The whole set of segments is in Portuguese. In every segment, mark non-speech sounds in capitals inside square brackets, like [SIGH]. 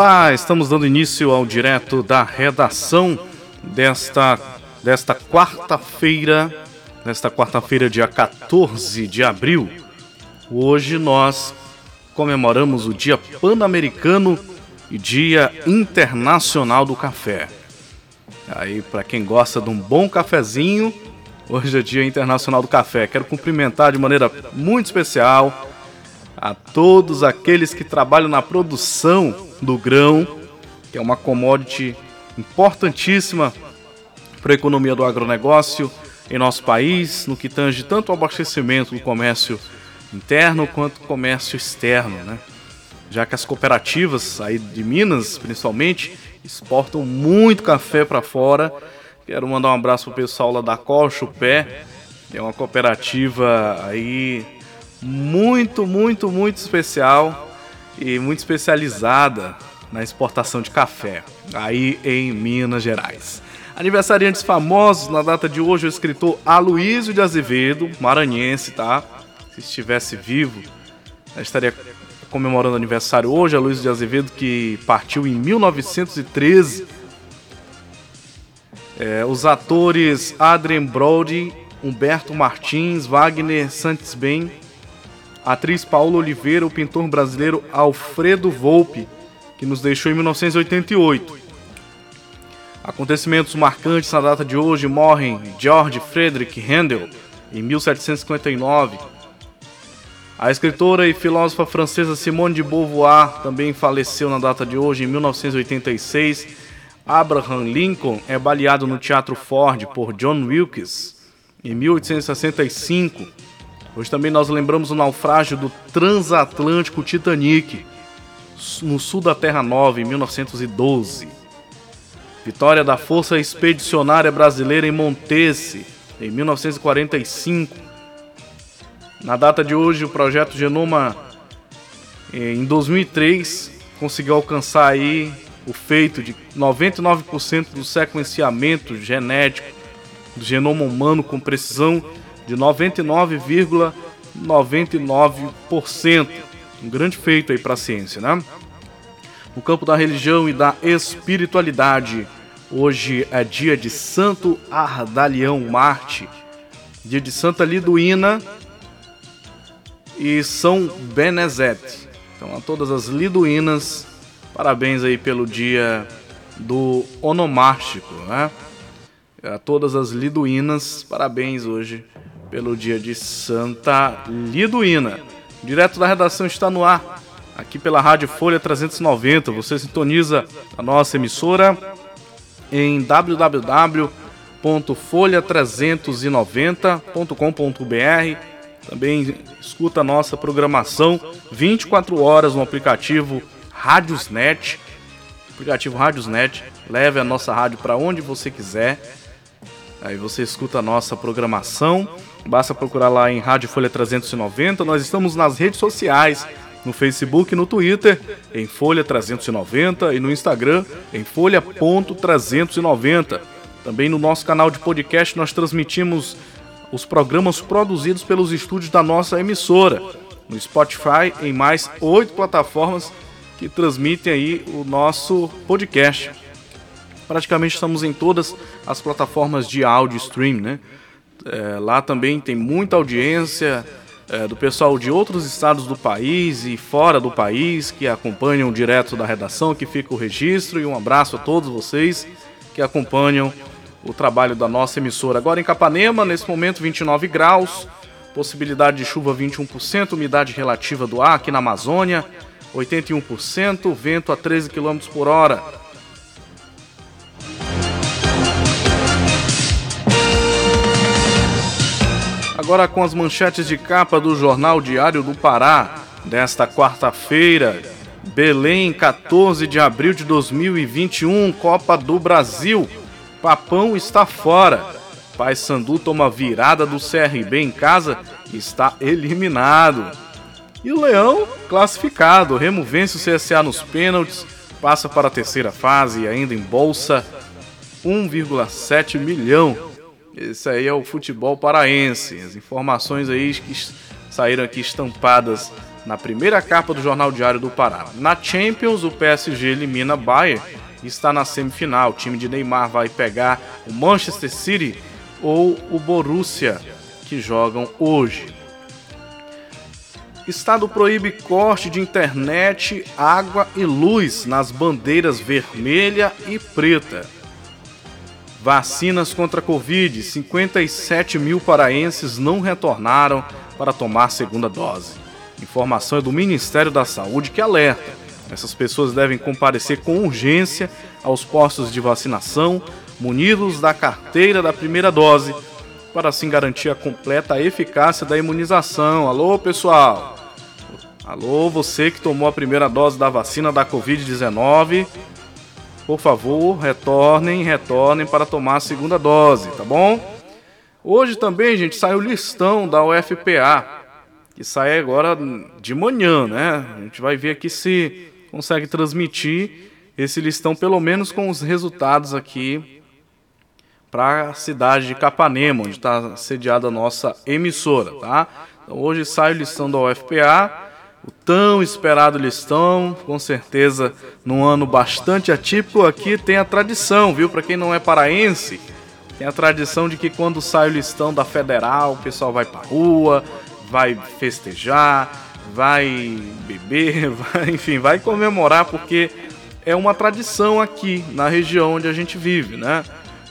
Olá, estamos dando início ao direto da redação desta, desta quarta-feira, nesta quarta-feira, dia 14 de abril. Hoje nós comemoramos o Dia Pan-Americano e Dia Internacional do Café. Aí, para quem gosta de um bom cafezinho, hoje é Dia Internacional do Café. Quero cumprimentar de maneira muito especial a todos aqueles que trabalham na produção do grão, que é uma commodity importantíssima para a economia do agronegócio em nosso país, no que tange tanto ao abastecimento do comércio interno quanto comércio externo, né? Já que as cooperativas aí de Minas, principalmente, exportam muito café para fora. Quero mandar um abraço pro pessoal lá da Cocho Pé, que é uma cooperativa aí muito, muito, muito especial e muito especializada na exportação de café, aí em Minas Gerais. Aniversariantes famosos na data de hoje, o escritor Aloysio de Azevedo, maranhense, tá? Se estivesse vivo, estaria comemorando aniversário hoje. Aloysio de Azevedo, que partiu em 1913. É, os atores Adrien Brody, Humberto Martins, Wagner Santos-Ben a atriz Paula Oliveira, o pintor brasileiro Alfredo Volpe, que nos deixou em 1988. Acontecimentos marcantes na data de hoje morrem George Frederick Handel, em 1759. A escritora e filósofa francesa Simone de Beauvoir também faleceu na data de hoje, em 1986. Abraham Lincoln é baleado no Teatro Ford por John Wilkes, em 1865. Hoje também nós lembramos o naufrágio do transatlântico Titanic, no sul da Terra Nova, em 1912. Vitória da Força Expedicionária Brasileira em Montese, em 1945. Na data de hoje, o projeto Genoma, eh, em 2003, conseguiu alcançar aí o feito de 99% do sequenciamento genético do genoma humano com precisão de 99,99%. Um grande feito aí para a ciência, né? No campo da religião e da espiritualidade, hoje é dia de Santo Ardalião Marte, dia de Santa Liduína e São Benezete. Então a todas as liduínas, parabéns aí pelo dia do onomártico, né? A todas as liduínas, parabéns hoje pelo dia de Santa Liduína. Direto da redação está no ar, aqui pela Rádio Folha 390. Você sintoniza a nossa emissora em www.folha390.com.br. Também escuta a nossa programação 24 horas no aplicativo Rádiosnet. Aplicativo Rádiosnet, leve a nossa rádio para onde você quiser. Aí você escuta a nossa programação Basta procurar lá em Rádio Folha 390. Nós estamos nas redes sociais, no Facebook no Twitter, em Folha 390 e no Instagram, em Folha.390. Também no nosso canal de podcast nós transmitimos os programas produzidos pelos estúdios da nossa emissora. No Spotify, em mais oito plataformas que transmitem aí o nosso podcast. Praticamente estamos em todas as plataformas de áudio stream, né? É, lá também tem muita audiência, é, do pessoal de outros estados do país e fora do país que acompanham direto da redação, que fica o registro. E um abraço a todos vocês que acompanham o trabalho da nossa emissora. Agora em Capanema, nesse momento 29 graus, possibilidade de chuva 21%, umidade relativa do ar aqui na Amazônia 81%, vento a 13 km por hora. Agora com as manchetes de capa do Jornal Diário do Pará, desta quarta-feira, Belém, 14 de abril de 2021, Copa do Brasil. Papão está fora. Pai Sandu toma virada do CRB em casa e está eliminado. E o Leão classificado. O Remo vence o CSA nos pênaltis, passa para a terceira fase e ainda em bolsa 1,7 milhão. Esse aí é o futebol paraense. As informações aí que saíram aqui estampadas na primeira capa do Jornal Diário do Pará. Na Champions, o PSG elimina Bayern e está na semifinal. O time de Neymar vai pegar o Manchester City ou o Borussia, que jogam hoje. Estado proíbe corte de internet, água e luz nas bandeiras vermelha e preta. Vacinas contra a Covid: 57 mil paraenses não retornaram para tomar segunda dose. Informação é do Ministério da Saúde que alerta: essas pessoas devem comparecer com urgência aos postos de vacinação munidos da carteira da primeira dose, para assim garantir a completa eficácia da imunização. Alô, pessoal! Alô, você que tomou a primeira dose da vacina da Covid-19, por favor, retornem, retornem para tomar a segunda dose, tá bom? Hoje também, gente, saiu o listão da UFPA, que sai agora de manhã, né? A gente vai ver aqui se consegue transmitir esse listão, pelo menos com os resultados aqui para a cidade de Capanema, onde está sediada a nossa emissora, tá? Então, hoje sai o listão da UFPA, o tão esperado listão, com certeza num ano bastante atípico. Aqui tem a tradição, viu? Para quem não é paraense, tem a tradição de que quando sai o listão da Federal, o pessoal vai para rua, vai festejar, vai beber, [LAUGHS] vai, enfim, vai comemorar porque é uma tradição aqui na região onde a gente vive, né?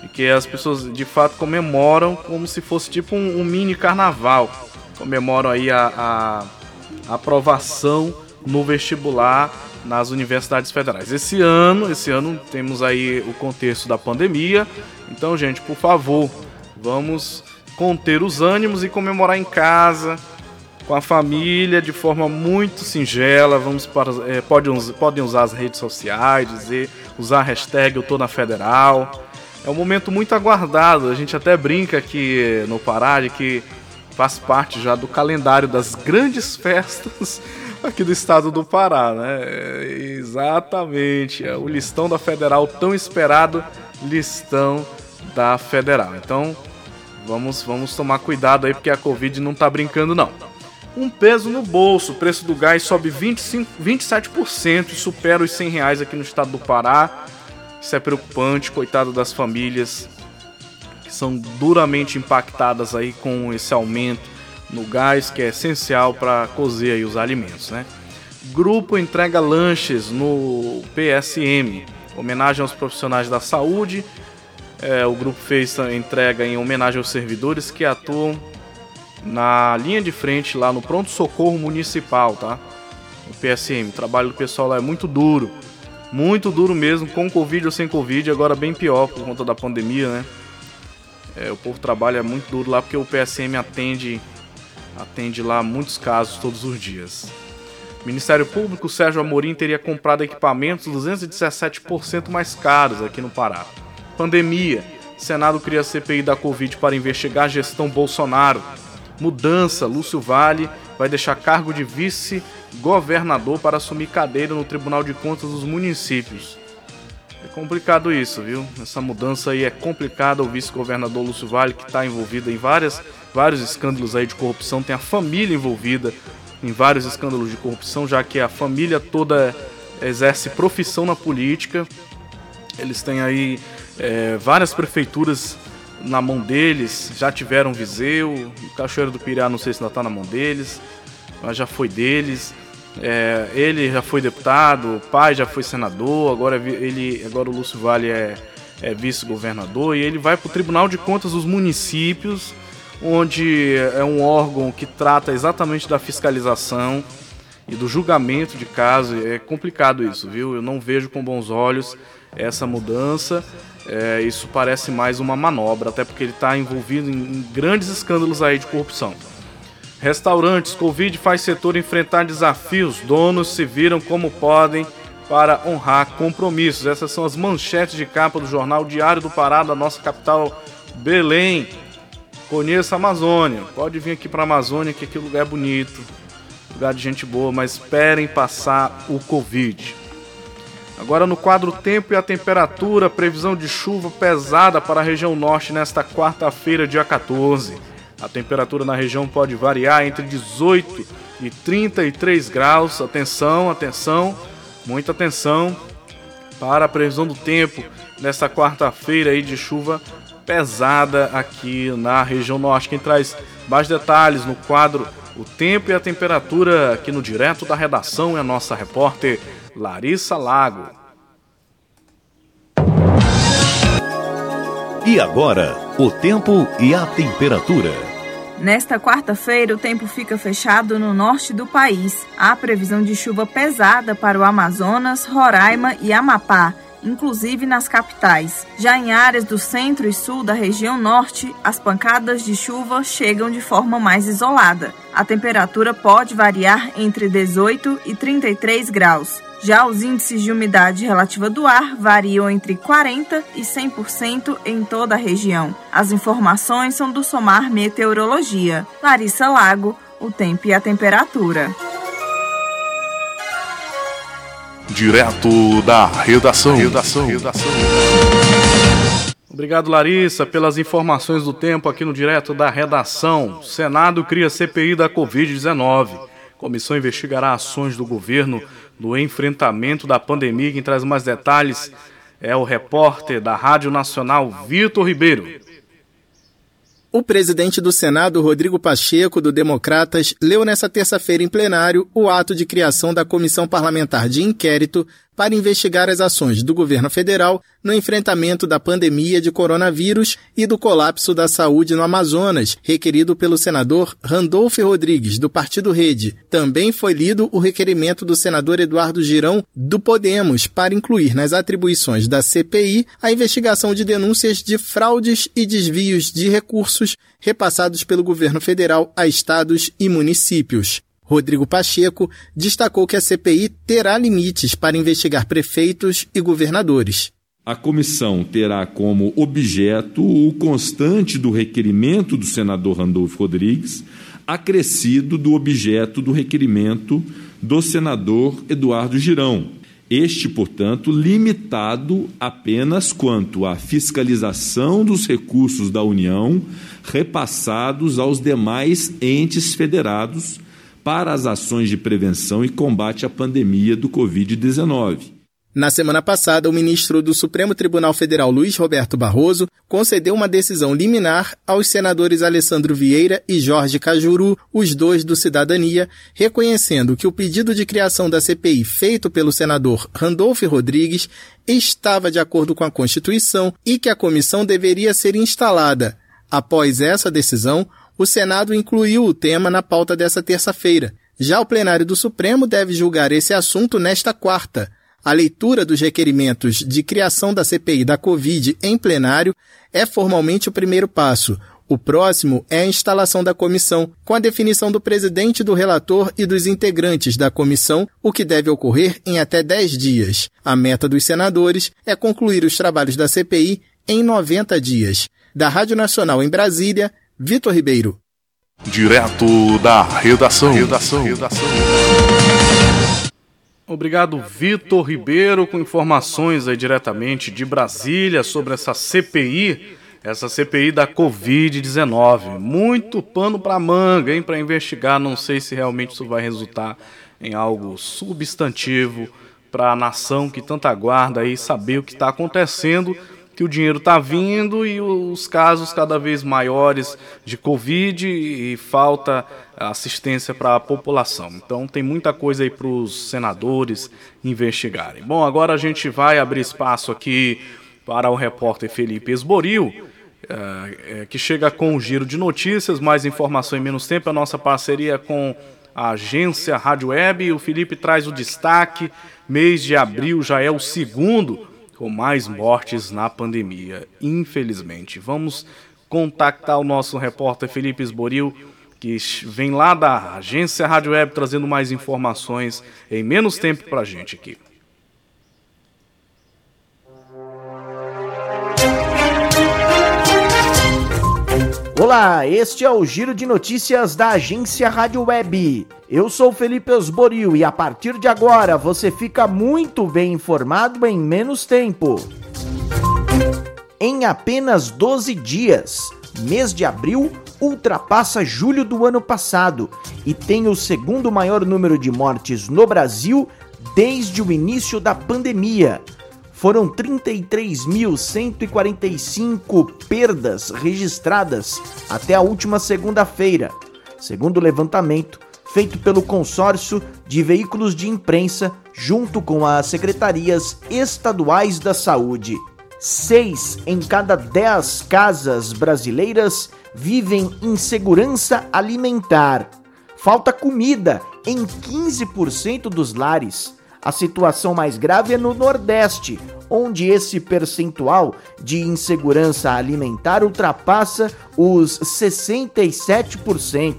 E que as pessoas de fato comemoram como se fosse tipo um, um mini carnaval. Comemoram aí a, a aprovação no vestibular nas universidades federais. Esse ano, esse ano temos aí o contexto da pandemia. Então, gente, por favor, vamos conter os ânimos e comemorar em casa, com a família, de forma muito singela. Vamos para, é, podem, podem usar as redes sociais, dizer, usar a hashtag Eu Tô na Federal. É um momento muito aguardado. A gente até brinca aqui no Pará de que faz parte já do calendário das grandes festas [LAUGHS] aqui do estado do Pará, né? Exatamente. É o listão da Federal, tão esperado listão da Federal. Então, vamos, vamos tomar cuidado aí, porque a Covid não tá brincando, não. Um peso no bolso, o preço do gás sobe 25, 27% e supera os 100 reais aqui no estado do Pará. Isso é preocupante, coitado das famílias que são duramente impactadas aí com esse aumento no gás, que é essencial para cozer aí os alimentos, né? Grupo entrega lanches no PSM, homenagem aos profissionais da saúde. É, o grupo fez entrega em homenagem aos servidores que atuam na linha de frente lá no pronto socorro municipal, tá? O PSM, o trabalho do pessoal lá é muito duro. Muito duro mesmo, com Covid ou sem Covid, agora bem pior por conta da pandemia, né? É, o povo trabalha muito duro lá porque o PSM atende, atende lá muitos casos todos os dias. Ministério Público, Sérgio Amorim teria comprado equipamentos 217% mais caros aqui no Pará. Pandemia. Senado cria CPI da Covid para investigar a gestão Bolsonaro. Mudança. Lúcio Vale vai deixar cargo de vice governador para assumir cadeira no Tribunal de Contas dos municípios. É complicado isso, viu? Essa mudança aí é complicada. O vice-governador Lúcio Vale, que está envolvido em várias, vários escândalos aí de corrupção, tem a família envolvida em vários escândalos de corrupção, já que a família toda exerce profissão na política. Eles têm aí é, várias prefeituras na mão deles, já tiveram Viseu, o Cachoeiro do Pirá não sei se ainda está na mão deles, mas já foi deles. É, ele já foi deputado, o pai já foi senador, agora ele, agora o Lúcio Vale é, é vice-governador e ele vai para o Tribunal de Contas dos Municípios, onde é um órgão que trata exatamente da fiscalização e do julgamento de casos. É complicado isso, viu? Eu não vejo com bons olhos essa mudança. É, isso parece mais uma manobra, até porque ele está envolvido em grandes escândalos aí de corrupção. Restaurantes, Covid faz setor enfrentar desafios, donos se viram como podem para honrar compromissos. Essas são as manchetes de capa do jornal Diário do Pará, da nossa capital Belém. Conheça a Amazônia, pode vir aqui para a Amazônia, que aqui o lugar é bonito, lugar de gente boa, mas esperem passar o Covid. Agora no quadro tempo e a temperatura, previsão de chuva pesada para a região norte nesta quarta-feira, dia 14. A temperatura na região pode variar entre 18 e 33 graus. Atenção, atenção, muita atenção para a previsão do tempo nesta quarta-feira aí de chuva pesada aqui na região norte. Quem traz mais detalhes no quadro o tempo e a temperatura aqui no direto da redação é a nossa repórter Larissa Lago. E agora, o tempo e a temperatura. Nesta quarta-feira, o tempo fica fechado no norte do país. Há previsão de chuva pesada para o Amazonas, Roraima e Amapá inclusive nas capitais. Já em áreas do centro e sul da região norte, as pancadas de chuva chegam de forma mais isolada. A temperatura pode variar entre 18 e 33 graus. Já os índices de umidade relativa do ar variam entre 40% e 100% em toda a região. As informações são do Somar Meteorologia. Larissa Lago, o tempo e a temperatura. Direto da redação. Redação. Redação. Obrigado, Larissa, pelas informações do tempo aqui no Direto da Redação. Senado cria CPI da Covid-19. Comissão investigará ações do governo no enfrentamento da pandemia. Quem traz mais detalhes é o repórter da Rádio Nacional, Vitor Ribeiro. O presidente do Senado, Rodrigo Pacheco, do Democratas, leu nesta terça-feira em plenário o ato de criação da Comissão Parlamentar de Inquérito para investigar as ações do governo federal no enfrentamento da pandemia de coronavírus e do colapso da saúde no Amazonas, requerido pelo senador Randolfo Rodrigues, do Partido Rede. Também foi lido o requerimento do senador Eduardo Girão, do Podemos, para incluir nas atribuições da CPI a investigação de denúncias de fraudes e desvios de recursos repassados pelo governo federal a estados e municípios. Rodrigo Pacheco destacou que a CPI terá limites para investigar prefeitos e governadores. A comissão terá como objeto o constante do requerimento do senador Randolfo Rodrigues, acrescido do objeto do requerimento do senador Eduardo Girão. Este, portanto, limitado apenas quanto à fiscalização dos recursos da União repassados aos demais entes federados para as ações de prevenção e combate à pandemia do Covid-19. Na semana passada, o ministro do Supremo Tribunal Federal, Luiz Roberto Barroso, concedeu uma decisão liminar aos senadores Alessandro Vieira e Jorge Cajuru, os dois do Cidadania, reconhecendo que o pedido de criação da CPI feito pelo senador Randolfo Rodrigues estava de acordo com a Constituição e que a comissão deveria ser instalada. Após essa decisão, o Senado incluiu o tema na pauta dessa terça-feira. Já o plenário do Supremo deve julgar esse assunto nesta quarta. A leitura dos requerimentos de criação da CPI da Covid em plenário é formalmente o primeiro passo. O próximo é a instalação da comissão, com a definição do presidente, do relator e dos integrantes da comissão, o que deve ocorrer em até 10 dias. A meta dos senadores é concluir os trabalhos da CPI em 90 dias. Da Rádio Nacional em Brasília, Vitor Ribeiro. Direto da redação. Redação. redação. Obrigado, Vitor Ribeiro, com informações aí diretamente de Brasília sobre essa CPI, essa CPI da Covid-19. Muito pano para manga, hein, para investigar. Não sei se realmente isso vai resultar em algo substantivo para a nação que tanto aguarda aí saber o que está acontecendo que o dinheiro está vindo e os casos cada vez maiores de Covid e falta assistência para a população. Então tem muita coisa aí para os senadores investigarem. Bom, agora a gente vai abrir espaço aqui para o repórter Felipe Esboril, é, é, que chega com o giro de notícias, mais informação em menos tempo, a nossa parceria com a agência Rádio Web. O Felipe traz o destaque. Mês de abril já é o segundo com mais mortes na pandemia, infelizmente. Vamos contactar o nosso repórter Felipe Esboril, que vem lá da agência Rádio Web trazendo mais informações em menos tempo para a gente aqui. Olá, este é o Giro de Notícias da agência Rádio Web. Eu sou Felipe Osborio e a partir de agora você fica muito bem informado em menos tempo. Em apenas 12 dias, mês de abril ultrapassa julho do ano passado e tem o segundo maior número de mortes no Brasil desde o início da pandemia foram 33.145 perdas registradas até a última segunda-feira, segundo o levantamento feito pelo consórcio de veículos de imprensa junto com as secretarias estaduais da saúde. Seis em cada dez casas brasileiras vivem insegurança alimentar. Falta comida em 15% dos lares. A situação mais grave é no Nordeste, onde esse percentual de insegurança alimentar ultrapassa os 67%.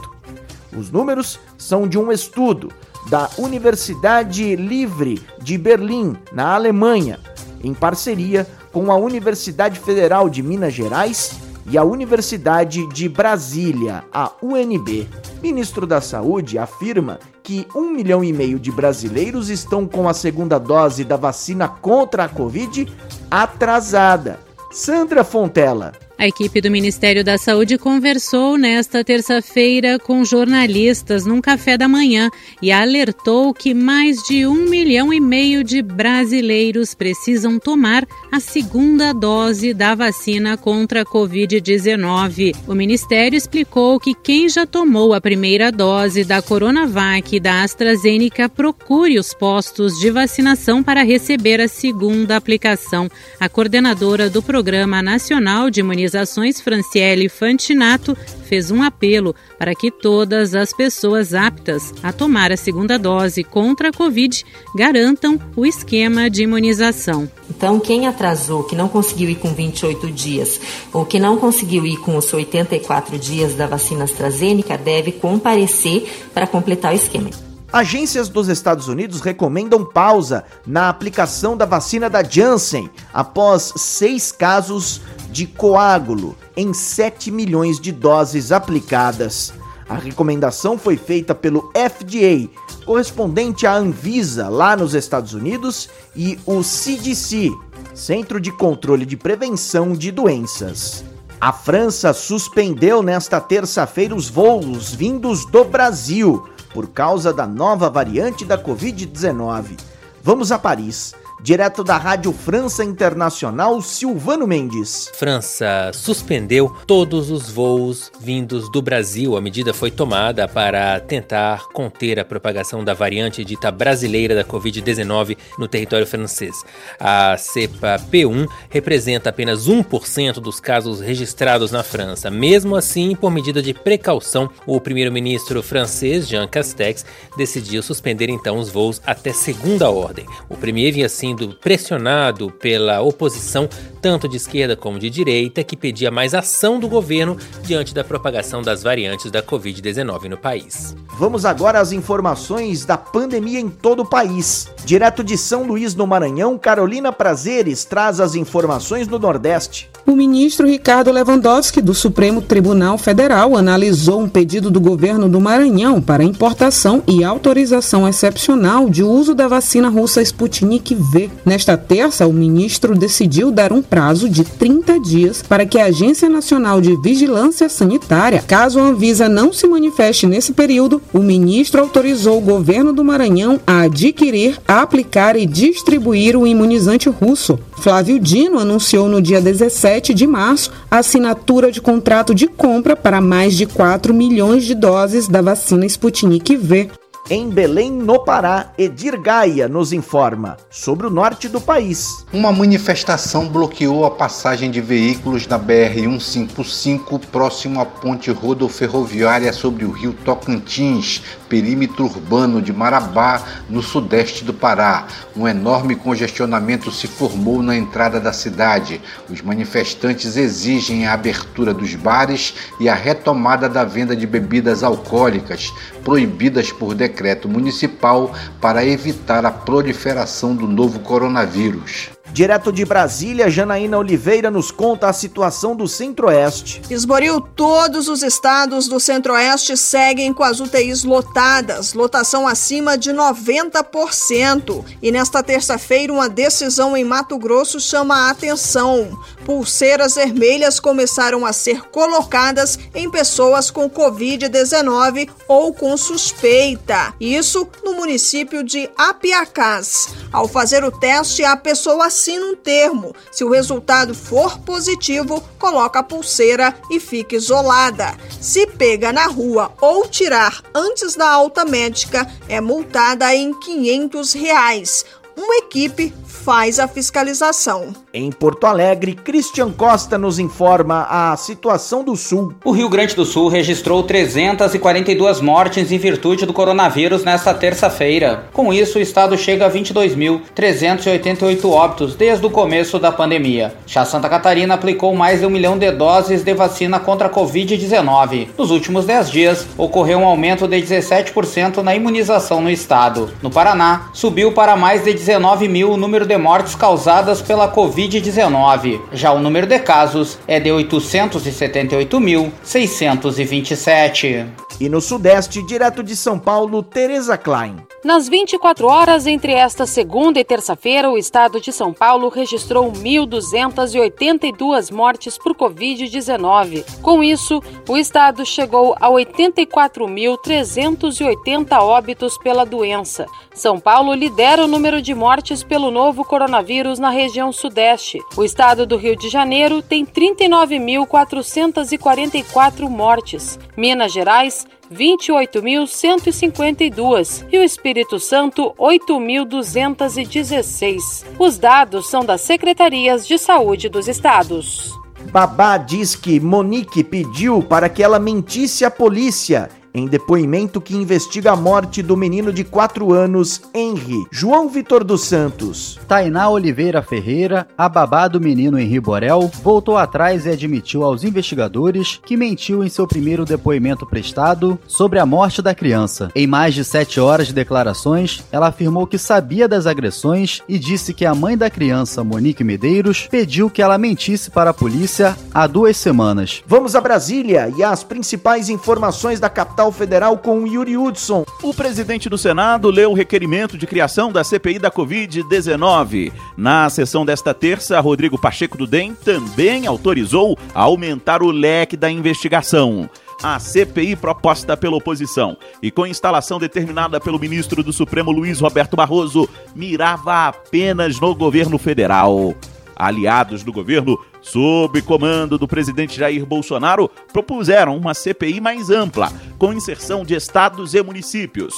Os números são de um estudo da Universidade Livre de Berlim, na Alemanha, em parceria com a Universidade Federal de Minas Gerais e a Universidade de Brasília, a UNB. Ministro da Saúde afirma que um milhão e meio de brasileiros estão com a segunda dose da vacina contra a Covid atrasada. Sandra Fontela. A equipe do Ministério da Saúde conversou nesta terça-feira com jornalistas num café da manhã e alertou que mais de um milhão e meio de brasileiros precisam tomar a segunda dose da vacina contra a Covid-19. O Ministério explicou que quem já tomou a primeira dose da Coronavac e da AstraZeneca procure os postos de vacinação para receber a segunda aplicação. A coordenadora do Programa Nacional de Imunização Organizações Franciele Fantinato fez um apelo para que todas as pessoas aptas a tomar a segunda dose contra a Covid garantam o esquema de imunização. Então, quem atrasou, que não conseguiu ir com 28 dias ou que não conseguiu ir com os 84 dias da vacina AstraZeneca, deve comparecer para completar o esquema. Agências dos Estados Unidos recomendam pausa na aplicação da vacina da Janssen após seis casos de coágulo em 7 milhões de doses aplicadas. A recomendação foi feita pelo FDA, correspondente à Anvisa lá nos Estados Unidos, e o CDC, Centro de Controle de Prevenção de Doenças. A França suspendeu nesta terça-feira os voos vindos do Brasil por causa da nova variante da Covid-19. Vamos a Paris. Direto da Rádio França Internacional, Silvano Mendes. França suspendeu todos os voos vindos do Brasil. A medida foi tomada para tentar conter a propagação da variante dita brasileira da Covid-19 no território francês. A cepa P1 representa apenas 1% dos casos registrados na França. Mesmo assim, por medida de precaução, o primeiro-ministro francês, Jean Castex, decidiu suspender então os voos até segunda ordem. O premier assim sendo pressionado pela oposição, tanto de esquerda como de direita, que pedia mais ação do governo diante da propagação das variantes da Covid-19 no país. Vamos agora às informações da pandemia em todo o país. Direto de São Luís, no Maranhão, Carolina Prazeres traz as informações do Nordeste. O ministro Ricardo Lewandowski, do Supremo Tribunal Federal, analisou um pedido do governo do Maranhão para importação e autorização excepcional de uso da vacina russa Sputnik V Nesta terça, o ministro decidiu dar um prazo de 30 dias para que a Agência Nacional de Vigilância Sanitária, caso a Anvisa não se manifeste nesse período, o ministro autorizou o governo do Maranhão a adquirir, aplicar e distribuir o imunizante russo. Flávio Dino anunciou no dia 17 de março a assinatura de contrato de compra para mais de 4 milhões de doses da vacina Sputnik V. Em Belém, no Pará, Edir Gaia nos informa sobre o norte do país. Uma manifestação bloqueou a passagem de veículos na BR-155 próximo à ponte rodoferroviária sobre o rio Tocantins, perímetro urbano de Marabá, no sudeste do Pará. Um enorme congestionamento se formou na entrada da cidade. Os manifestantes exigem a abertura dos bares e a retomada da venda de bebidas alcoólicas, proibidas por decreto municipal para evitar a proliferação do novo coronavírus. Direto de Brasília, Janaína Oliveira nos conta a situação do Centro-Oeste. Esboril, todos os estados do Centro-Oeste seguem com as UTIs lotadas, lotação acima de 90%. E nesta terça-feira, uma decisão em Mato Grosso chama a atenção. Pulseiras vermelhas começaram a ser colocadas em pessoas com Covid-19 ou com suspeita. Isso no município de Apiacás. Ao fazer o teste, a pessoa assina um termo. Se o resultado for positivo, coloca a pulseira e fica isolada. Se pega na rua ou tirar antes da alta médica, é multada em 500 reais. Uma equipe faz a fiscalização. Em Porto Alegre, Christian Costa nos informa a situação do Sul. O Rio Grande do Sul registrou 342 mortes em virtude do coronavírus nesta terça-feira. Com isso, o estado chega a 22.388 óbitos desde o começo da pandemia. Já Santa Catarina aplicou mais de um milhão de doses de vacina contra a Covid-19. Nos últimos 10 dias, ocorreu um aumento de 17% na imunização no estado. No Paraná, subiu para mais de 19 mil o número de mortes causadas pela Covid-19. Já o número de casos é de 878.627. E no Sudeste, direto de São Paulo, Tereza Klein. Nas 24 horas entre esta segunda e terça-feira, o estado de São Paulo registrou 1.282 mortes por Covid-19. Com isso, o estado chegou a 84.380 óbitos pela doença. São Paulo lidera o número de mortes pelo novo coronavírus na região Sudeste. O estado do Rio de Janeiro tem 39.444 mortes. Minas Gerais 28.152 e o Espírito Santo 8.216. Os dados são das secretarias de saúde dos estados. Babá diz que Monique pediu para que ela mentisse à polícia em depoimento que investiga a morte do menino de 4 anos, Henry. João Vitor dos Santos. Tainá Oliveira Ferreira, a babá do menino Henri Borel, voltou atrás e admitiu aos investigadores que mentiu em seu primeiro depoimento prestado sobre a morte da criança. Em mais de sete horas de declarações, ela afirmou que sabia das agressões e disse que a mãe da criança, Monique Medeiros, pediu que ela mentisse para a polícia há duas semanas. Vamos a Brasília e as principais informações da capital federal com Yuri Hudson. O presidente do Senado leu o requerimento de criação da CPI da Covid-19. Na sessão desta terça, Rodrigo Pacheco do DEM também autorizou aumentar o leque da investigação a CPI proposta pela oposição e com instalação determinada pelo ministro do Supremo Luiz Roberto Barroso mirava apenas no governo federal. Aliados do governo, sob comando do presidente Jair Bolsonaro, propuseram uma CPI mais ampla, com inserção de estados e municípios.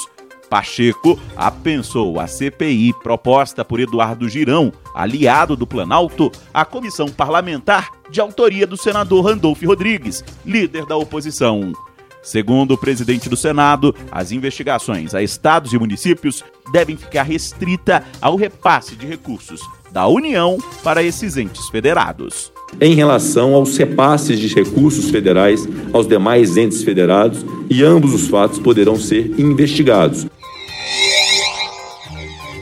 Pacheco apensou a CPI proposta por Eduardo Girão, aliado do Planalto, à comissão parlamentar de autoria do senador Randolfo Rodrigues, líder da oposição. Segundo o presidente do Senado, as investigações a estados e municípios devem ficar restrita ao repasse de recursos da União para esses entes federados. Em relação aos repasses de recursos federais aos demais entes federados, e ambos os fatos poderão ser investigados.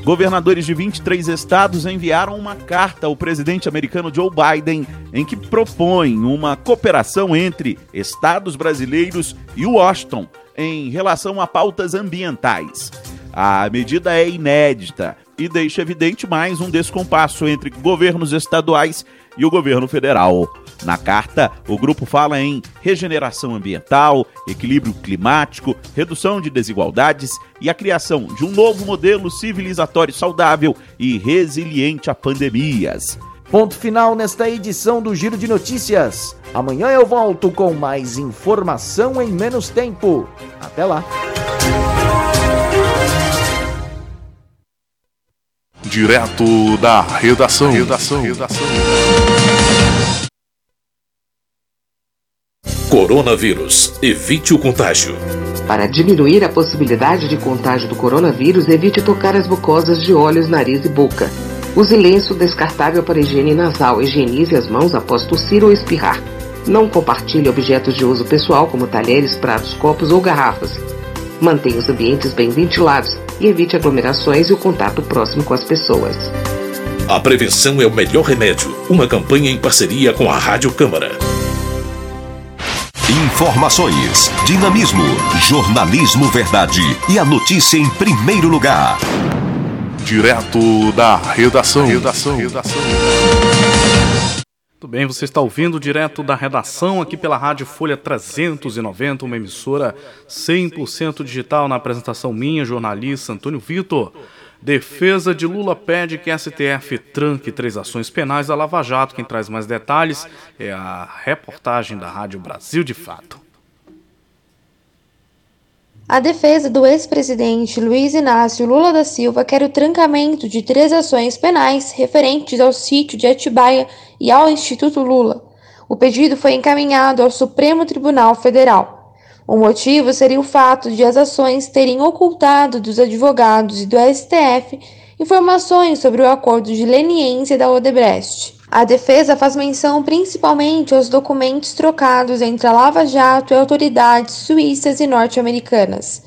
Governadores de 23 estados enviaram uma carta ao presidente americano Joe Biden em que propõem uma cooperação entre estados brasileiros e Washington em relação a pautas ambientais. A medida é inédita e deixa evidente mais um descompasso entre governos estaduais e o governo federal. Na carta, o grupo fala em regeneração ambiental, equilíbrio climático, redução de desigualdades e a criação de um novo modelo civilizatório saudável e resiliente a pandemias. Ponto final nesta edição do Giro de Notícias. Amanhã eu volto com mais informação em menos tempo. Até lá. Direto da redação. Redação. redação. Coronavírus. Evite o contágio. Para diminuir a possibilidade de contágio do coronavírus, evite tocar as mucosas de olhos, nariz e boca. Use lenço descartável para higiene nasal. Higienize as mãos após tossir ou espirrar. Não compartilhe objetos de uso pessoal como talheres, pratos, copos ou garrafas. Mantenha os ambientes bem ventilados e evite aglomerações e o contato próximo com as pessoas. A prevenção é o melhor remédio. Uma campanha em parceria com a Rádio Câmara. Informações, dinamismo, jornalismo verdade e a notícia em primeiro lugar. Direto da redação. Redação. redação. Tudo bem, você está ouvindo direto da redação aqui pela Rádio Folha 390, uma emissora 100% digital na apresentação minha, jornalista Antônio Vitor. Defesa de Lula pede que STF tranque três ações penais da Lava Jato. Quem traz mais detalhes é a reportagem da Rádio Brasil de Fato. A defesa do ex-presidente Luiz Inácio Lula da Silva quer o trancamento de três ações penais referentes ao sítio de Atibaia e ao Instituto Lula. O pedido foi encaminhado ao Supremo Tribunal Federal. O motivo seria o fato de as ações terem ocultado dos advogados e do STF informações sobre o acordo de leniência da Odebrecht. A defesa faz menção principalmente aos documentos trocados entre a Lava Jato e autoridades suíças e norte-americanas.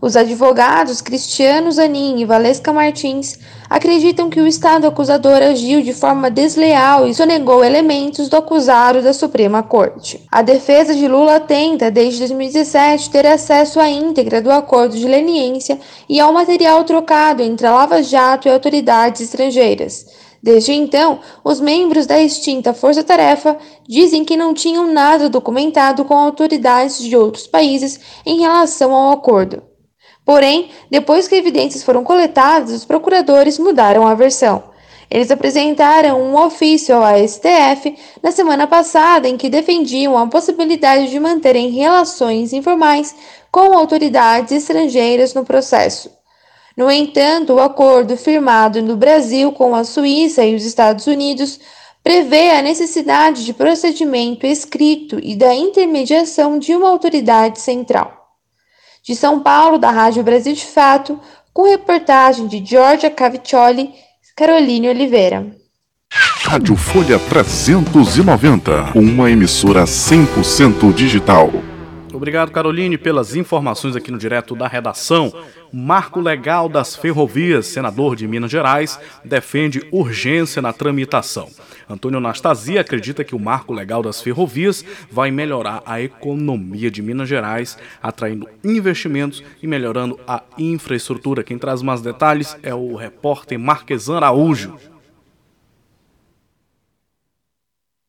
Os advogados Cristiano Zanin e Valesca Martins acreditam que o Estado acusador agiu de forma desleal e sonegou elementos do acusado da Suprema Corte. A defesa de Lula tenta, desde 2017, ter acesso à íntegra do acordo de leniência e ao material trocado entre a Lava Jato e autoridades estrangeiras. Desde então, os membros da extinta Força Tarefa dizem que não tinham nada documentado com autoridades de outros países em relação ao acordo. Porém, depois que evidências foram coletadas, os procuradores mudaram a versão. Eles apresentaram um ofício ao STF na semana passada em que defendiam a possibilidade de manterem relações informais com autoridades estrangeiras no processo. No entanto, o acordo firmado no Brasil com a Suíça e os Estados Unidos prevê a necessidade de procedimento escrito e da intermediação de uma autoridade central. De São Paulo, da Rádio Brasil de Fato, com reportagem de Giorgia Caviccioli, Caroline Oliveira. Rádio Folha 390, uma emissora 100% digital. Obrigado, Caroline, pelas informações aqui no Direto da Redação. Marco Legal das Ferrovias, senador de Minas Gerais, defende urgência na tramitação. Antônio Anastasia acredita que o Marco Legal das Ferrovias vai melhorar a economia de Minas Gerais, atraindo investimentos e melhorando a infraestrutura. Quem traz mais detalhes é o repórter Marquesan Araújo.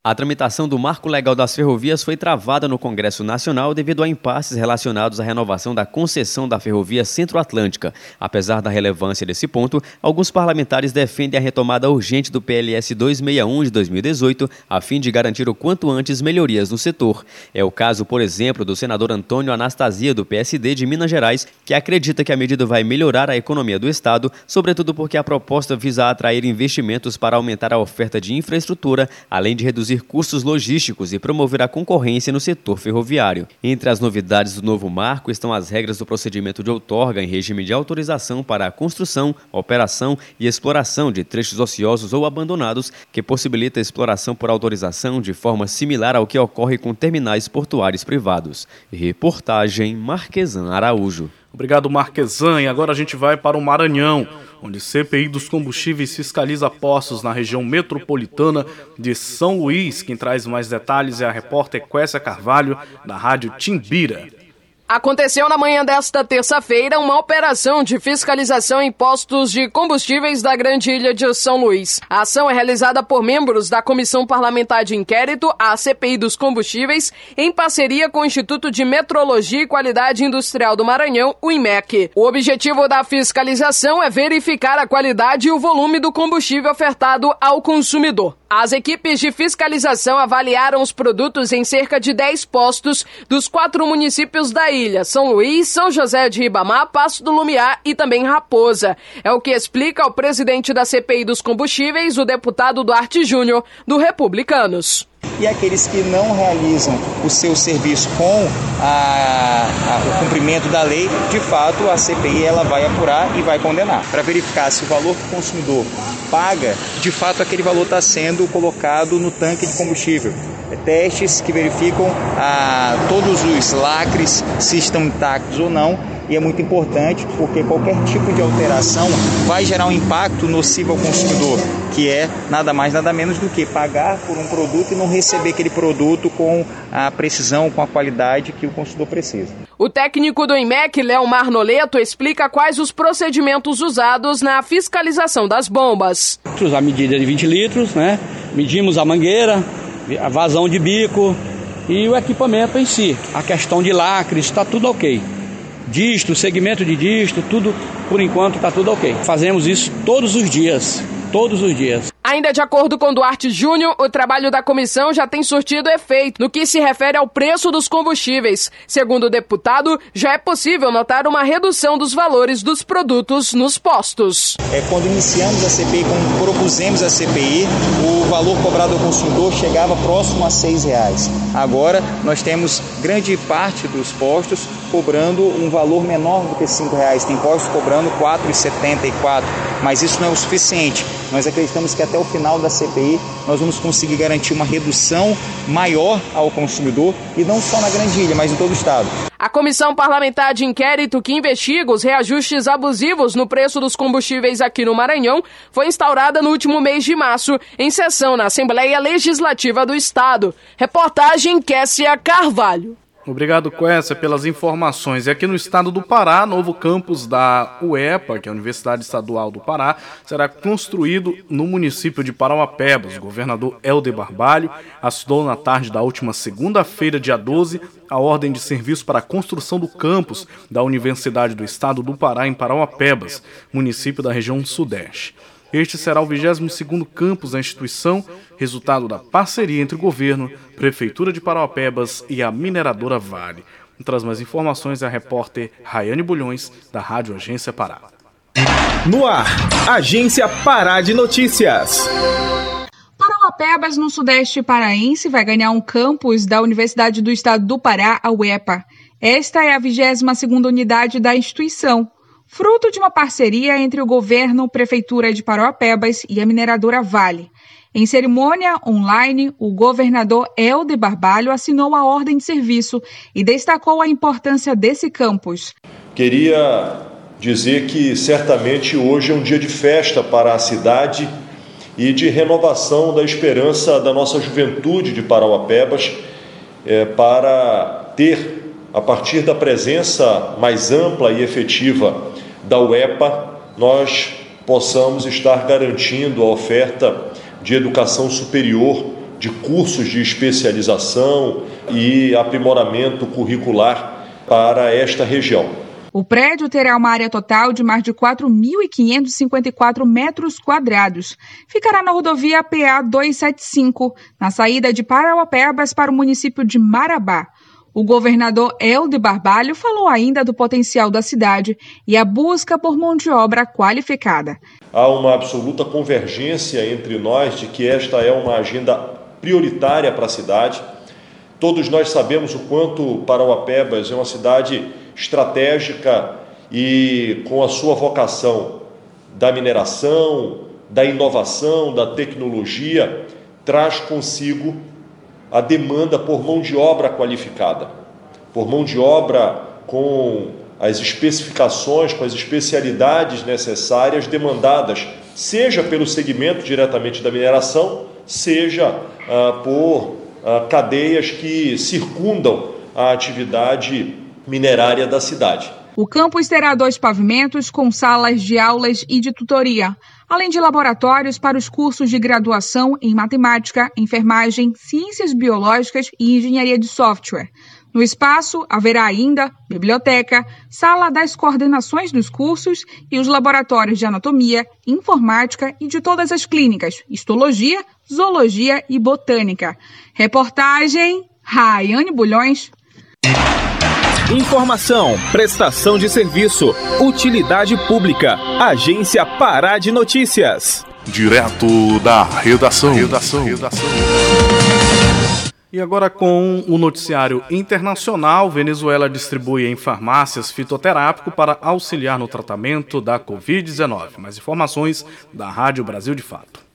A tramitação do Marco Legal das Ferrovias foi travada no Congresso Nacional devido a impasses relacionados à renovação da concessão da Ferrovia Centro-Atlântica. Apesar da relevância desse ponto, alguns parlamentares defendem a retomada urgente do PLS 261 de 2018, a fim de garantir o quanto antes melhorias no setor. É o caso, por exemplo, do senador Antônio Anastasia, do PSD de Minas Gerais, que acredita que a medida vai melhorar a economia do Estado, sobretudo porque a proposta visa atrair investimentos para aumentar a oferta de infraestrutura, além de reduzir reduzir custos logísticos e promover a concorrência no setor ferroviário. Entre as novidades do novo marco estão as regras do procedimento de outorga em regime de autorização para a construção, operação e exploração de trechos ociosos ou abandonados, que possibilita a exploração por autorização de forma similar ao que ocorre com terminais portuários privados. Reportagem Marquesan Araújo. Obrigado, Marquesan. E agora a gente vai para o Maranhão, onde CPI dos combustíveis fiscaliza postos na região metropolitana de São Luís. Quem traz mais detalhes é a repórter Quécia Carvalho, da Rádio Timbira. Aconteceu na manhã desta terça-feira uma operação de fiscalização em postos de combustíveis da Grande Ilha de São Luís. A ação é realizada por membros da Comissão Parlamentar de Inquérito, a CPI dos Combustíveis, em parceria com o Instituto de Metrologia e Qualidade Industrial do Maranhão, o IMEC. O objetivo da fiscalização é verificar a qualidade e o volume do combustível ofertado ao consumidor. As equipes de fiscalização avaliaram os produtos em cerca de 10 postos dos quatro municípios da ilha: São Luís, São José de Ribamar, Passo do Lumiar e também Raposa. É o que explica o presidente da CPI dos combustíveis, o deputado Duarte Júnior, do Republicanos e aqueles que não realizam o seu serviço com a, a, o cumprimento da lei, de fato a CPI ela vai apurar e vai condenar para verificar se o valor que o consumidor paga, de fato aquele valor está sendo colocado no tanque de combustível. É testes que verificam a, todos os lacres se estão intactos ou não e é muito importante porque qualquer tipo de alteração vai gerar um impacto nocivo ao consumidor, que é nada mais nada menos do que pagar por um produto e não receber aquele produto com a precisão, com a qualidade que o consumidor precisa. O técnico do IMEC, Leomar Noleto, explica quais os procedimentos usados na fiscalização das bombas. A medida de 20 litros, né? Medimos a mangueira, a vazão de bico e o equipamento em si. A questão de lacres, está tudo ok disto, segmento de disto, tudo, por enquanto está tudo ok. Fazemos isso todos os dias, todos os dias. Ainda de acordo com Duarte Júnior, o trabalho da comissão já tem surtido efeito no que se refere ao preço dos combustíveis. Segundo o deputado, já é possível notar uma redução dos valores dos produtos nos postos. É, quando iniciamos a CPI, quando propusemos a CPI, o valor cobrado ao consumidor chegava próximo a seis reais. Agora nós temos grande parte dos postos cobrando um valor menor do que cinco reais. Tem postos cobrando R$ 4,74, mas isso não é o suficiente. Nós acreditamos que até até o final da CPI nós vamos conseguir garantir uma redução maior ao consumidor e não só na Grande Ilha, mas em todo o estado. A comissão parlamentar de inquérito que investiga os reajustes abusivos no preço dos combustíveis aqui no Maranhão foi instaurada no último mês de março, em sessão na Assembleia Legislativa do Estado. Reportagem Kessia Carvalho. Obrigado, Quessa, pelas informações. E aqui no estado do Pará, novo campus da UEPA, que é a Universidade Estadual do Pará, será construído no município de Parauapebas. O governador Helder Barbalho assinou na tarde da última segunda-feira, dia 12, a ordem de serviço para a construção do campus da Universidade do Estado do Pará em Parauapebas, município da região sudeste. Este será o 22º campus da instituição, resultado da parceria entre o governo, Prefeitura de Parauapebas e a mineradora Vale. Traz mais informações a repórter Rayane Bulhões, da Rádio Agência Pará. No ar, Agência Pará de Notícias. Parauapebas, no sudeste paraense, vai ganhar um campus da Universidade do Estado do Pará, a UEPA. Esta é a 22ª unidade da instituição, fruto de uma parceria entre o governo, Prefeitura de Paropebas e a mineradora Vale. Em cerimônia online, o governador Helder Barbalho assinou a ordem de serviço e destacou a importância desse campus. Queria dizer que certamente hoje é um dia de festa para a cidade e de renovação da esperança da nossa juventude de Parauapebas é, para ter, a partir da presença mais ampla e efetiva da UEPA, nós possamos estar garantindo a oferta de educação superior, de cursos de especialização e aprimoramento curricular para esta região. O prédio terá uma área total de mais de 4.554 metros quadrados. Ficará na rodovia PA 275, na saída de Parauapebas para o município de Marabá. O governador Helder Barbalho falou ainda do potencial da cidade e a busca por mão de obra qualificada. Há uma absoluta convergência entre nós de que esta é uma agenda prioritária para a cidade. Todos nós sabemos o quanto Parauapebas é uma cidade estratégica e com a sua vocação da mineração, da inovação, da tecnologia, traz consigo a demanda por mão de obra qualificada, por mão de obra com as especificações, com as especialidades necessárias demandadas, seja pelo segmento diretamente da mineração, seja ah, por ah, cadeias que circundam a atividade minerária da cidade. O campus terá dois pavimentos com salas de aulas e de tutoria, além de laboratórios para os cursos de graduação em matemática, enfermagem, ciências biológicas e engenharia de software. No espaço haverá ainda biblioteca, sala das coordenações dos cursos e os laboratórios de anatomia, informática e de todas as clínicas, histologia, zoologia e botânica. Reportagem Raiane Bulhões. Informação, prestação de serviço, utilidade pública. Agência Pará de Notícias. Direto da redação. Redação. redação. E agora com o noticiário internacional, Venezuela distribui em farmácias fitoterápico para auxiliar no tratamento da Covid-19. Mais informações da Rádio Brasil de Fato.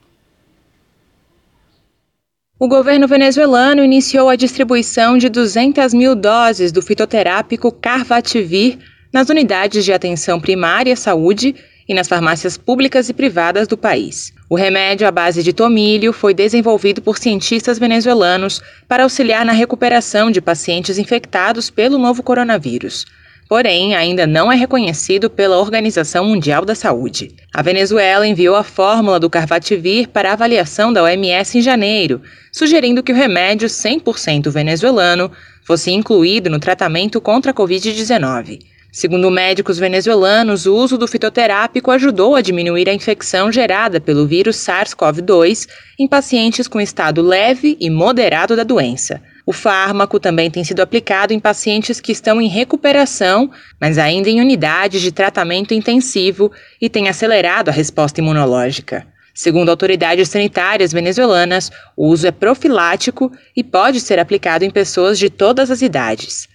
O governo venezuelano iniciou a distribuição de 200 mil doses do fitoterápico Carvativir nas unidades de atenção primária à saúde e nas farmácias públicas e privadas do país. O remédio à base de tomilho foi desenvolvido por cientistas venezuelanos para auxiliar na recuperação de pacientes infectados pelo novo coronavírus porém ainda não é reconhecido pela Organização Mundial da Saúde. A Venezuela enviou a fórmula do Carvativir para avaliação da OMS em janeiro, sugerindo que o remédio 100% venezuelano fosse incluído no tratamento contra a Covid-19. Segundo médicos venezuelanos, o uso do fitoterápico ajudou a diminuir a infecção gerada pelo vírus SARS-CoV-2 em pacientes com estado leve e moderado da doença. O fármaco também tem sido aplicado em pacientes que estão em recuperação, mas ainda em unidades de tratamento intensivo e tem acelerado a resposta imunológica. Segundo autoridades sanitárias venezuelanas, o uso é profilático e pode ser aplicado em pessoas de todas as idades.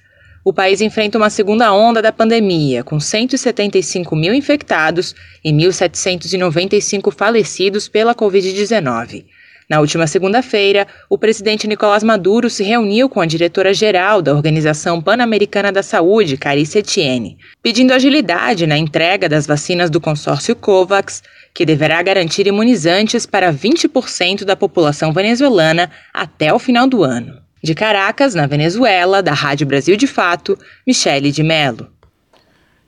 O país enfrenta uma segunda onda da pandemia, com 175 mil infectados e 1.795 falecidos pela Covid-19. Na última segunda-feira, o presidente Nicolás Maduro se reuniu com a diretora-geral da Organização Pan-Americana da Saúde, Carice Etienne, pedindo agilidade na entrega das vacinas do consórcio COVAX, que deverá garantir imunizantes para 20% da população venezuelana até o final do ano. De Caracas, na Venezuela, da Rádio Brasil de Fato, Michele de Mello.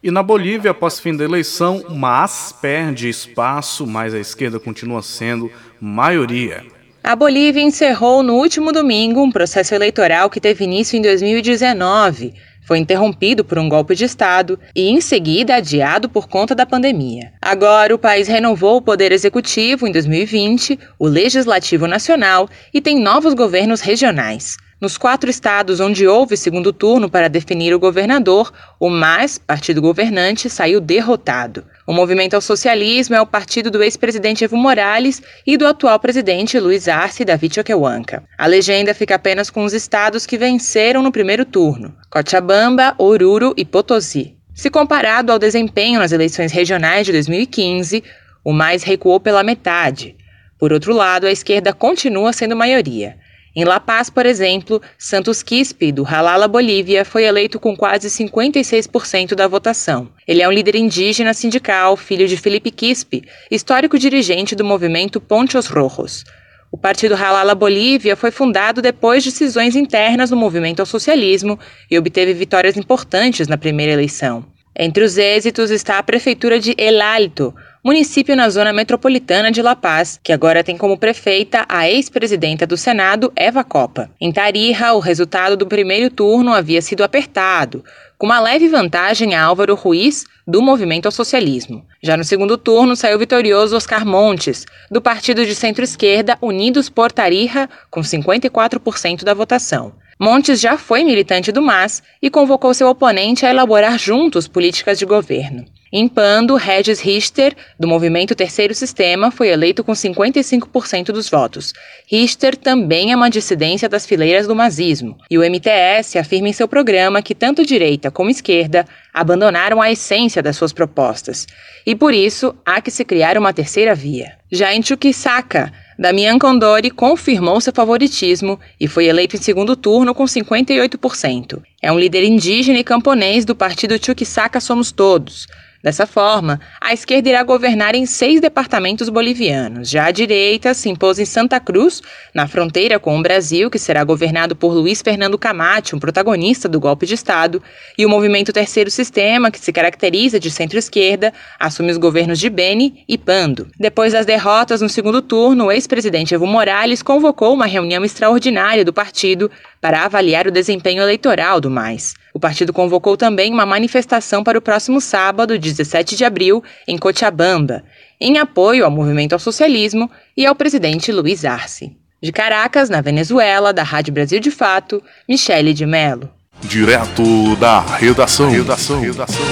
E na Bolívia, após fim da eleição, mas perde espaço, mas a esquerda continua sendo maioria. A Bolívia encerrou no último domingo um processo eleitoral que teve início em 2019. Foi interrompido por um golpe de Estado e, em seguida, adiado por conta da pandemia. Agora, o país renovou o Poder Executivo em 2020, o Legislativo Nacional e tem novos governos regionais. Nos quatro estados onde houve segundo turno para definir o governador, o MAS, partido governante, saiu derrotado. O Movimento ao Socialismo é o partido do ex-presidente Evo Morales e do atual presidente Luiz Arce David Choquehuanca. A legenda fica apenas com os estados que venceram no primeiro turno: Cochabamba, Oruro e Potosí. Se comparado ao desempenho nas eleições regionais de 2015, o MAS recuou pela metade. Por outro lado, a esquerda continua sendo maioria. Em La Paz, por exemplo, Santos Quispe, do Halala Bolívia, foi eleito com quase 56% da votação. Ele é um líder indígena sindical, filho de Felipe Quispe, histórico dirigente do movimento Ponchos Rojos. O partido Halala Bolívia foi fundado depois de cisões internas no movimento ao socialismo e obteve vitórias importantes na primeira eleição. Entre os êxitos está a prefeitura de El Alto, município na zona metropolitana de La Paz, que agora tem como prefeita a ex-presidenta do Senado, Eva Copa. Em Tarija, o resultado do primeiro turno havia sido apertado, com uma leve vantagem a Álvaro Ruiz, do Movimento ao Socialismo. Já no segundo turno, saiu vitorioso Oscar Montes, do partido de centro-esquerda Unidos por Tarija, com 54% da votação. Montes já foi militante do MAS e convocou seu oponente a elaborar juntos políticas de governo. Em Pando, Regis Richter, do movimento Terceiro Sistema, foi eleito com 55% dos votos. Richter também é uma dissidência das fileiras do mazismo, e o MTS afirma em seu programa que tanto direita como esquerda abandonaram a essência das suas propostas, e por isso há que se criar uma terceira via. Já em Chuquisaca, Damian Condori confirmou seu favoritismo e foi eleito em segundo turno com 58%. É um líder indígena e camponês do partido Chuquisaca Somos Todos. Dessa forma, a esquerda irá governar em seis departamentos bolivianos. Já a direita se impôs em Santa Cruz, na fronteira com o Brasil, que será governado por Luiz Fernando Camate, um protagonista do golpe de Estado, e o movimento Terceiro Sistema, que se caracteriza de centro-esquerda, assume os governos de Beni e Pando. Depois das derrotas no segundo turno, o ex-presidente Evo Morales convocou uma reunião extraordinária do partido para avaliar o desempenho eleitoral do MAIS. O partido convocou também uma manifestação para o próximo sábado, 17 de abril, em Cochabamba, em apoio ao movimento ao socialismo e ao presidente Luiz Arce. De Caracas, na Venezuela, da Rádio Brasil de Fato, Michele de Mello. Direto da redação. redação. redação.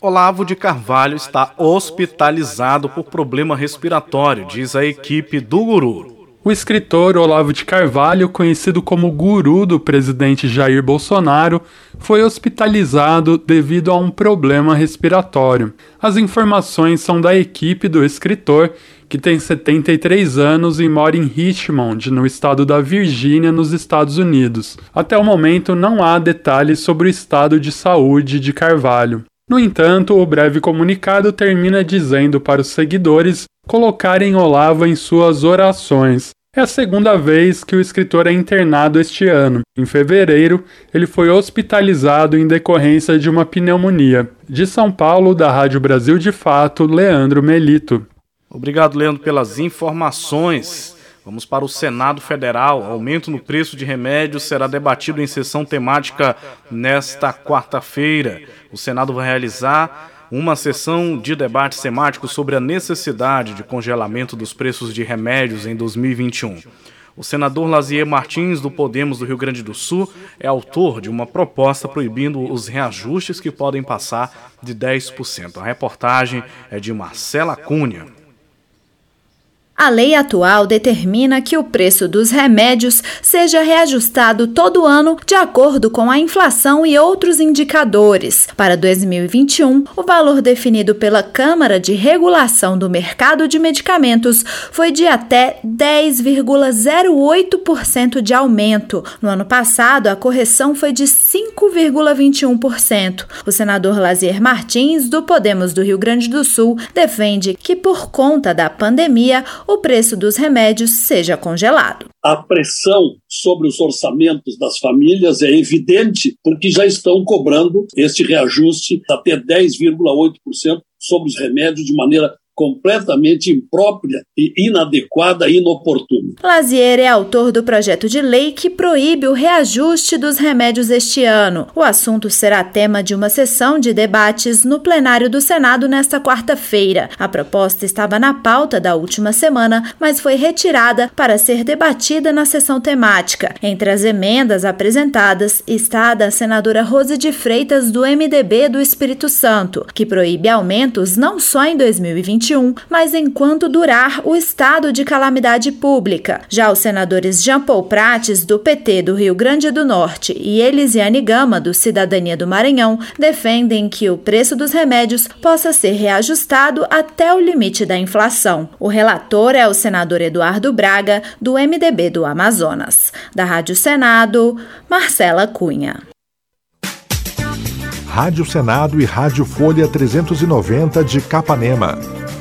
Olavo de Carvalho está hospitalizado por problema respiratório, diz a equipe do Guru. O escritor Olavo de Carvalho, conhecido como guru do presidente Jair Bolsonaro, foi hospitalizado devido a um problema respiratório. As informações são da equipe do escritor, que tem 73 anos e mora em Richmond, no estado da Virgínia, nos Estados Unidos. Até o momento não há detalhes sobre o estado de saúde de Carvalho. No entanto, o breve comunicado termina dizendo para os seguidores colocarem Olavo em suas orações. É a segunda vez que o escritor é internado este ano. Em fevereiro, ele foi hospitalizado em decorrência de uma pneumonia. De São Paulo, da Rádio Brasil de Fato, Leandro Melito. Obrigado, Leandro, pelas informações. Vamos para o Senado Federal. Aumento no preço de remédios será debatido em sessão temática nesta quarta-feira. O Senado vai realizar uma sessão de debate temático sobre a necessidade de congelamento dos preços de remédios em 2021. O senador Lazier Martins, do Podemos do Rio Grande do Sul, é autor de uma proposta proibindo os reajustes que podem passar de 10%. A reportagem é de Marcela Cunha. A lei atual determina que o preço dos remédios seja reajustado todo ano de acordo com a inflação e outros indicadores. Para 2021, o valor definido pela Câmara de Regulação do Mercado de Medicamentos foi de até 10,08% de aumento. No ano passado, a correção foi de 5,21%. O senador Lazier Martins, do Podemos do Rio Grande do Sul, defende que, por conta da pandemia, o preço dos remédios seja congelado. A pressão sobre os orçamentos das famílias é evidente porque já estão cobrando este reajuste até 10,8% sobre os remédios de maneira completamente imprópria e inadequada e inoportuna. Lazier é autor do projeto de lei que proíbe o reajuste dos remédios este ano. O assunto será tema de uma sessão de debates no plenário do Senado nesta quarta-feira. A proposta estava na pauta da última semana, mas foi retirada para ser debatida na sessão temática. Entre as emendas apresentadas está a da senadora Rose de Freitas do MDB do Espírito Santo, que proíbe aumentos não só em 2021 2021, mas enquanto durar o estado de calamidade pública. Já os senadores Jean Paul Prates, do PT do Rio Grande do Norte, e Elisiane Gama, do Cidadania do Maranhão, defendem que o preço dos remédios possa ser reajustado até o limite da inflação. O relator é o senador Eduardo Braga, do MDB do Amazonas. Da Rádio Senado, Marcela Cunha. Rádio Senado e Rádio Folha 390 de Capanema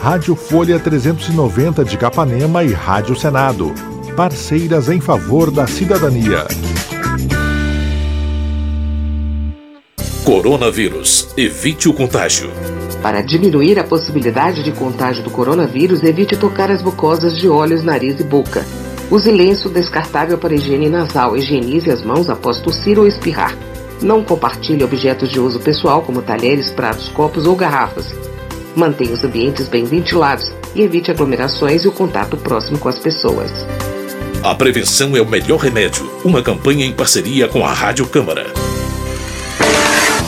Rádio Folha 390 de Capanema e Rádio Senado. Parceiras em favor da cidadania. Coronavírus. Evite o contágio. Para diminuir a possibilidade de contágio do coronavírus, evite tocar as mucosas de olhos, nariz e boca. Use lenço descartável para higiene nasal. Higienize as mãos após tossir ou espirrar. Não compartilhe objetos de uso pessoal, como talheres, pratos, copos ou garrafas. Mantenha os ambientes bem ventilados e evite aglomerações e o contato próximo com as pessoas. A prevenção é o melhor remédio. Uma campanha em parceria com a Rádio Câmara.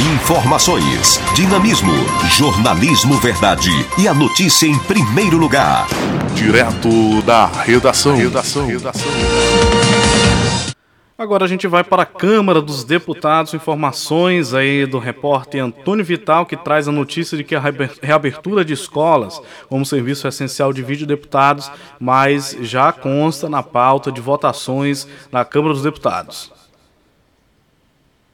Informações, dinamismo, jornalismo verdade e a notícia em primeiro lugar. Direto da redação. Redação. redação. Agora a gente vai para a Câmara dos Deputados, informações aí do repórter Antônio Vital, que traz a notícia de que a reabertura de escolas como serviço essencial divide deputados, mas já consta na pauta de votações na Câmara dos Deputados.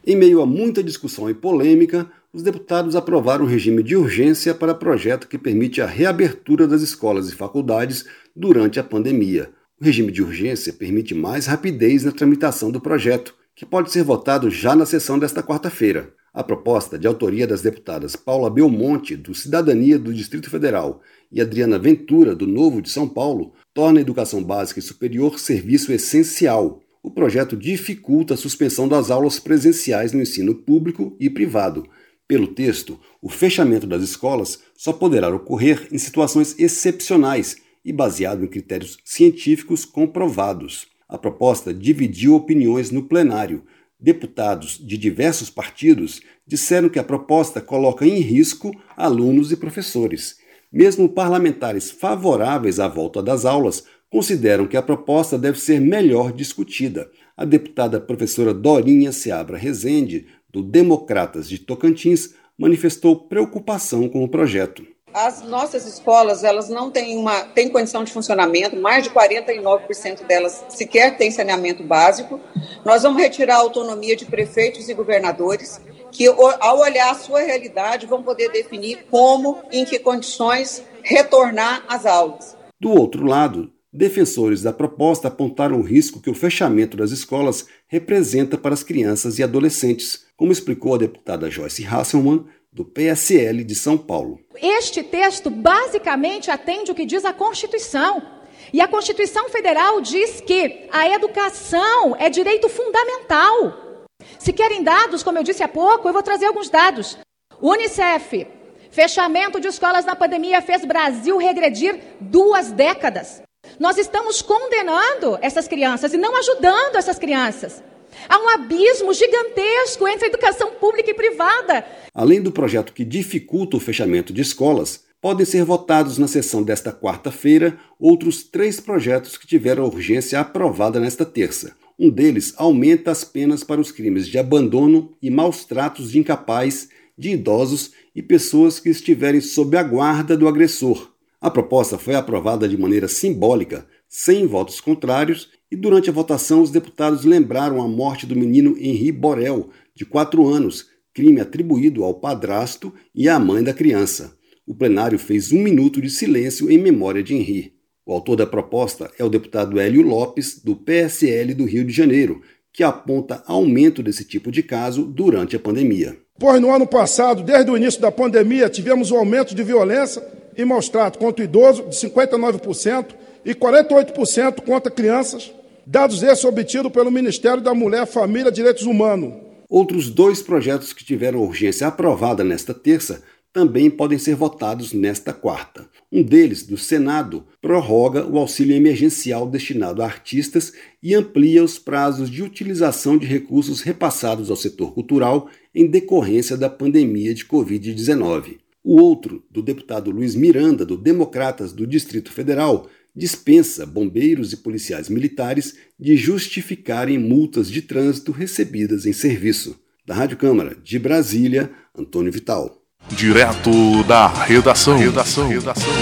Em meio a muita discussão e polêmica, os deputados aprovaram um regime de urgência para projeto que permite a reabertura das escolas e faculdades durante a pandemia. O regime de urgência permite mais rapidez na tramitação do projeto, que pode ser votado já na sessão desta quarta-feira. A proposta, de autoria das deputadas Paula Belmonte, do Cidadania do Distrito Federal, e Adriana Ventura, do Novo de São Paulo, torna a educação básica e superior serviço essencial o projeto dificulta a suspensão das aulas presenciais no ensino público e privado. Pelo texto, o fechamento das escolas só poderá ocorrer em situações excepcionais e baseado em critérios científicos comprovados. A proposta dividiu opiniões no plenário. Deputados de diversos partidos disseram que a proposta coloca em risco alunos e professores. Mesmo parlamentares favoráveis à volta das aulas consideram que a proposta deve ser melhor discutida. A deputada professora Dorinha Seabra Rezende, do Democratas de Tocantins, manifestou preocupação com o projeto. As nossas escolas, elas não têm uma têm condição de funcionamento, mais de 49% delas sequer têm saneamento básico. Nós vamos retirar a autonomia de prefeitos e governadores, que ao olhar a sua realidade vão poder definir como, em que condições retornar às aulas. Do outro lado, Defensores da proposta apontaram o risco que o fechamento das escolas representa para as crianças e adolescentes, como explicou a deputada Joyce Hasselmann, do PSL de São Paulo. Este texto basicamente atende o que diz a Constituição. E a Constituição Federal diz que a educação é direito fundamental. Se querem dados, como eu disse há pouco, eu vou trazer alguns dados. Unicef, fechamento de escolas na pandemia fez Brasil regredir duas décadas. Nós estamos condenando essas crianças e não ajudando essas crianças. Há um abismo gigantesco entre a educação pública e privada. Além do projeto que dificulta o fechamento de escolas, podem ser votados na sessão desta quarta-feira outros três projetos que tiveram urgência aprovada nesta terça. Um deles aumenta as penas para os crimes de abandono e maus tratos de incapaz, de idosos e pessoas que estiverem sob a guarda do agressor. A proposta foi aprovada de maneira simbólica, sem votos contrários, e durante a votação os deputados lembraram a morte do menino Henri Borel, de 4 anos, crime atribuído ao padrasto e à mãe da criança. O plenário fez um minuto de silêncio em memória de Henri. O autor da proposta é o deputado Hélio Lopes, do PSL do Rio de Janeiro, que aponta aumento desse tipo de caso durante a pandemia. Pois no ano passado, desde o início da pandemia, tivemos um aumento de violência e maus tratos contra idoso de 59% e 48% contra crianças, dados esses obtidos pelo Ministério da Mulher, Família e Direitos Humanos. Outros dois projetos que tiveram urgência aprovada nesta terça também podem ser votados nesta quarta. Um deles, do Senado, prorroga o auxílio emergencial destinado a artistas e amplia os prazos de utilização de recursos repassados ao setor cultural em decorrência da pandemia de Covid-19. O outro, do deputado Luiz Miranda, do Democratas do Distrito Federal, dispensa bombeiros e policiais militares de justificarem multas de trânsito recebidas em serviço. Da Rádio Câmara de Brasília, Antônio Vital. Direto da redação. redação. redação.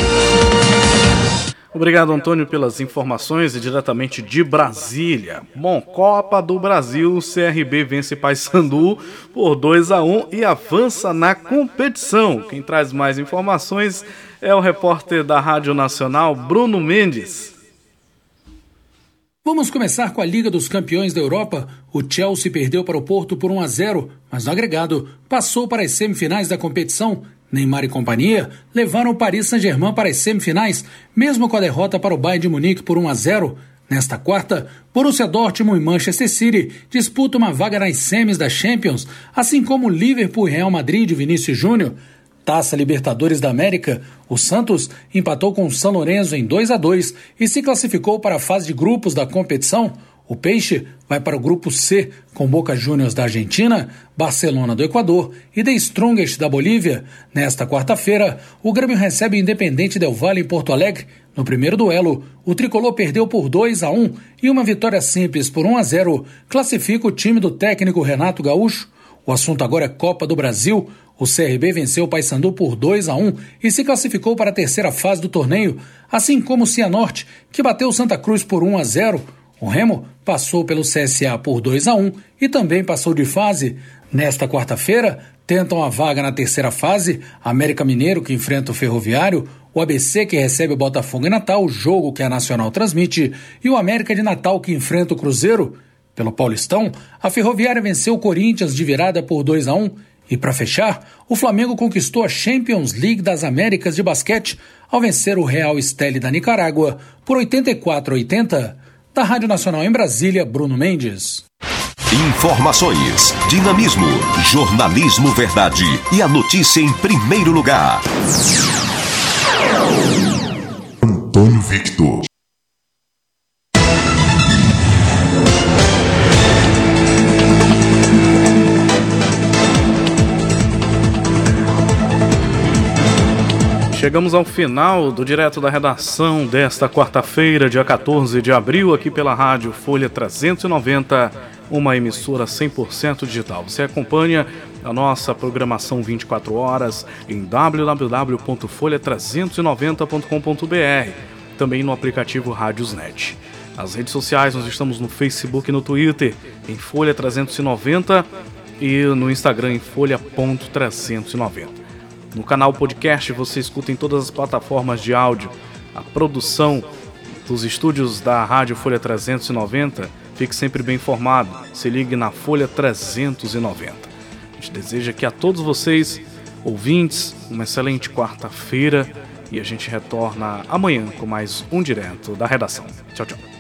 Obrigado, Antônio, pelas informações e diretamente de Brasília. Bom, Copa do Brasil, CRB vence Paysandu por 2 a 1 e avança na competição. Quem traz mais informações é o repórter da Rádio Nacional, Bruno Mendes. Vamos começar com a Liga dos Campeões da Europa. O Chelsea perdeu para o Porto por 1 a 0, mas no agregado passou para as semifinais da competição Neymar e companhia levaram o Paris Saint-Germain para as semifinais, mesmo com a derrota para o Bayern de Munique por 1 a 0. Nesta quarta, Borussia Dortmund e Manchester City disputam uma vaga nas semis da Champions, assim como Liverpool e Real Madrid de Vinícius Júnior. Taça Libertadores da América, o Santos empatou com o São Lourenço em 2 a 2 e se classificou para a fase de grupos da competição. O Peixe vai para o grupo C com Boca Juniors da Argentina, Barcelona do Equador e The Strongest da Bolívia. Nesta quarta-feira, o Grêmio recebe o Independente Del Valle em Porto Alegre. No primeiro duelo, o tricolor perdeu por 2 a 1 e uma vitória simples por 1 a 0 classifica o time do técnico Renato Gaúcho. O assunto agora é Copa do Brasil. O CRB venceu o Paysandu por 2 a 1 e se classificou para a terceira fase do torneio, assim como o Cianorte, que bateu o Santa Cruz por 1 a 0. O Remo passou pelo CSA por 2 a 1 e também passou de fase. Nesta quarta-feira, tentam a vaga na terceira fase América Mineiro, que enfrenta o Ferroviário, o ABC, que recebe o Botafogo em Natal, jogo que a Nacional transmite, e o América de Natal, que enfrenta o Cruzeiro. Pelo Paulistão, a Ferroviária venceu o Corinthians de virada por 2 a 1 e para fechar, o Flamengo conquistou a Champions League das Américas de basquete ao vencer o Real Esteli da Nicarágua por 84 a 80. Da Rádio Nacional em Brasília, Bruno Mendes. Informações, dinamismo, jornalismo verdade e a notícia em primeiro lugar. Antônio Victor. Chegamos ao final do Direto da Redação desta quarta-feira, dia 14 de abril, aqui pela Rádio Folha 390, uma emissora 100% digital. Você acompanha a nossa programação 24 horas em www.folha390.com.br, também no aplicativo Rádiosnet. Nas redes sociais, nós estamos no Facebook e no Twitter, em Folha 390 e no Instagram em folha.390. No canal podcast você escuta em todas as plataformas de áudio. A produção dos estúdios da Rádio Folha 390. Fique sempre bem informado. Se ligue na Folha 390. A gente deseja que a todos vocês, ouvintes, uma excelente quarta-feira e a gente retorna amanhã com mais um direto da redação. Tchau, tchau.